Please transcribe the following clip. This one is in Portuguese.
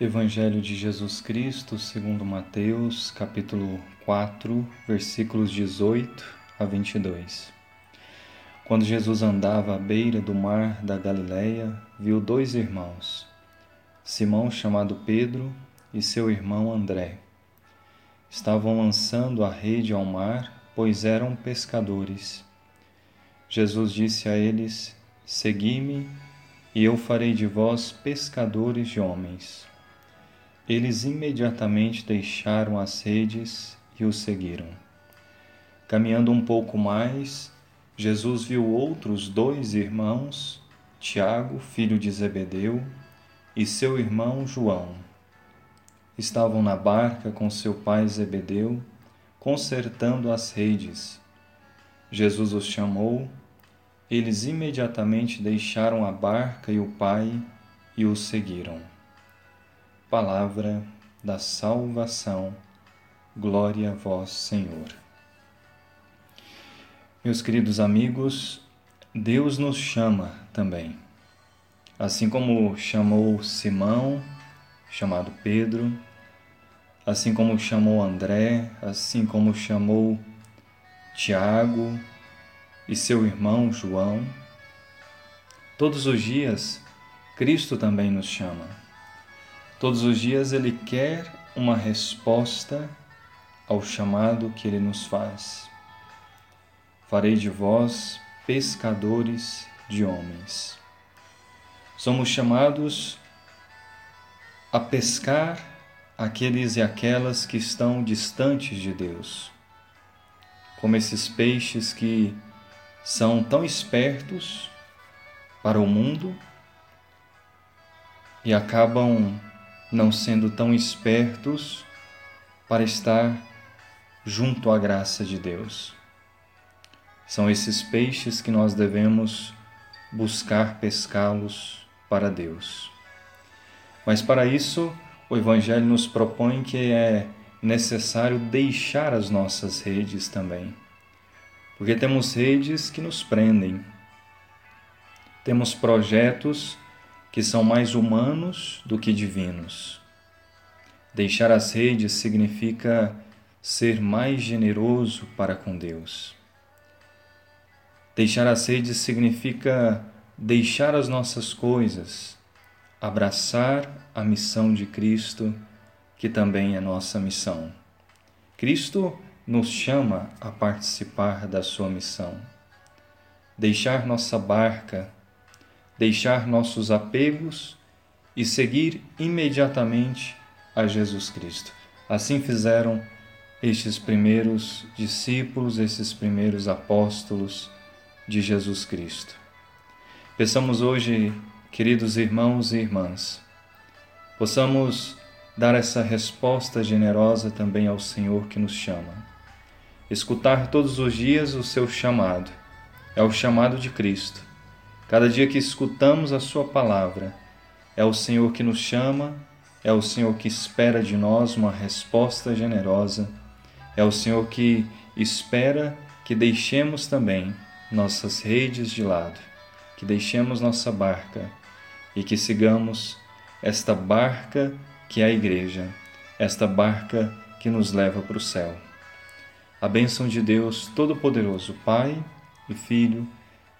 Evangelho de Jesus Cristo, segundo Mateus, capítulo 4, versículos 18 a 22. Quando Jesus andava à beira do mar da Galileia, viu dois irmãos, Simão chamado Pedro e seu irmão André. Estavam lançando a rede ao mar, pois eram pescadores. Jesus disse a eles: Segui-me, e eu farei de vós pescadores de homens. Eles imediatamente deixaram as redes e o seguiram. Caminhando um pouco mais, Jesus viu outros dois irmãos, Tiago, filho de Zebedeu, e seu irmão João. Estavam na barca com seu pai Zebedeu, consertando as redes. Jesus os chamou, eles imediatamente deixaram a barca e o pai e o seguiram palavra da salvação. Glória a vós, Senhor. Meus queridos amigos, Deus nos chama também. Assim como chamou Simão, chamado Pedro, assim como chamou André, assim como chamou Tiago e seu irmão João, todos os dias Cristo também nos chama Todos os dias Ele quer uma resposta ao chamado que Ele nos faz. Farei de vós pescadores de homens. Somos chamados a pescar aqueles e aquelas que estão distantes de Deus, como esses peixes que são tão espertos para o mundo e acabam não sendo tão espertos para estar junto à graça de Deus. São esses peixes que nós devemos buscar pescá-los para Deus. Mas para isso, o Evangelho nos propõe que é necessário deixar as nossas redes também. Porque temos redes que nos prendem, temos projetos que são mais humanos do que divinos. Deixar as redes significa ser mais generoso para com Deus. Deixar as redes significa deixar as nossas coisas, abraçar a missão de Cristo, que também é nossa missão. Cristo nos chama a participar da sua missão. Deixar nossa barca deixar nossos apegos e seguir imediatamente a Jesus Cristo. Assim fizeram estes primeiros discípulos, esses primeiros apóstolos de Jesus Cristo. Peçamos hoje, queridos irmãos e irmãs, possamos dar essa resposta generosa também ao Senhor que nos chama. Escutar todos os dias o seu chamado, é o chamado de Cristo Cada dia que escutamos a Sua palavra, é o Senhor que nos chama, é o Senhor que espera de nós uma resposta generosa, é o Senhor que espera que deixemos também nossas redes de lado, que deixemos nossa barca e que sigamos esta barca que é a Igreja, esta barca que nos leva para o céu. A bênção de Deus Todo-Poderoso, Pai e Filho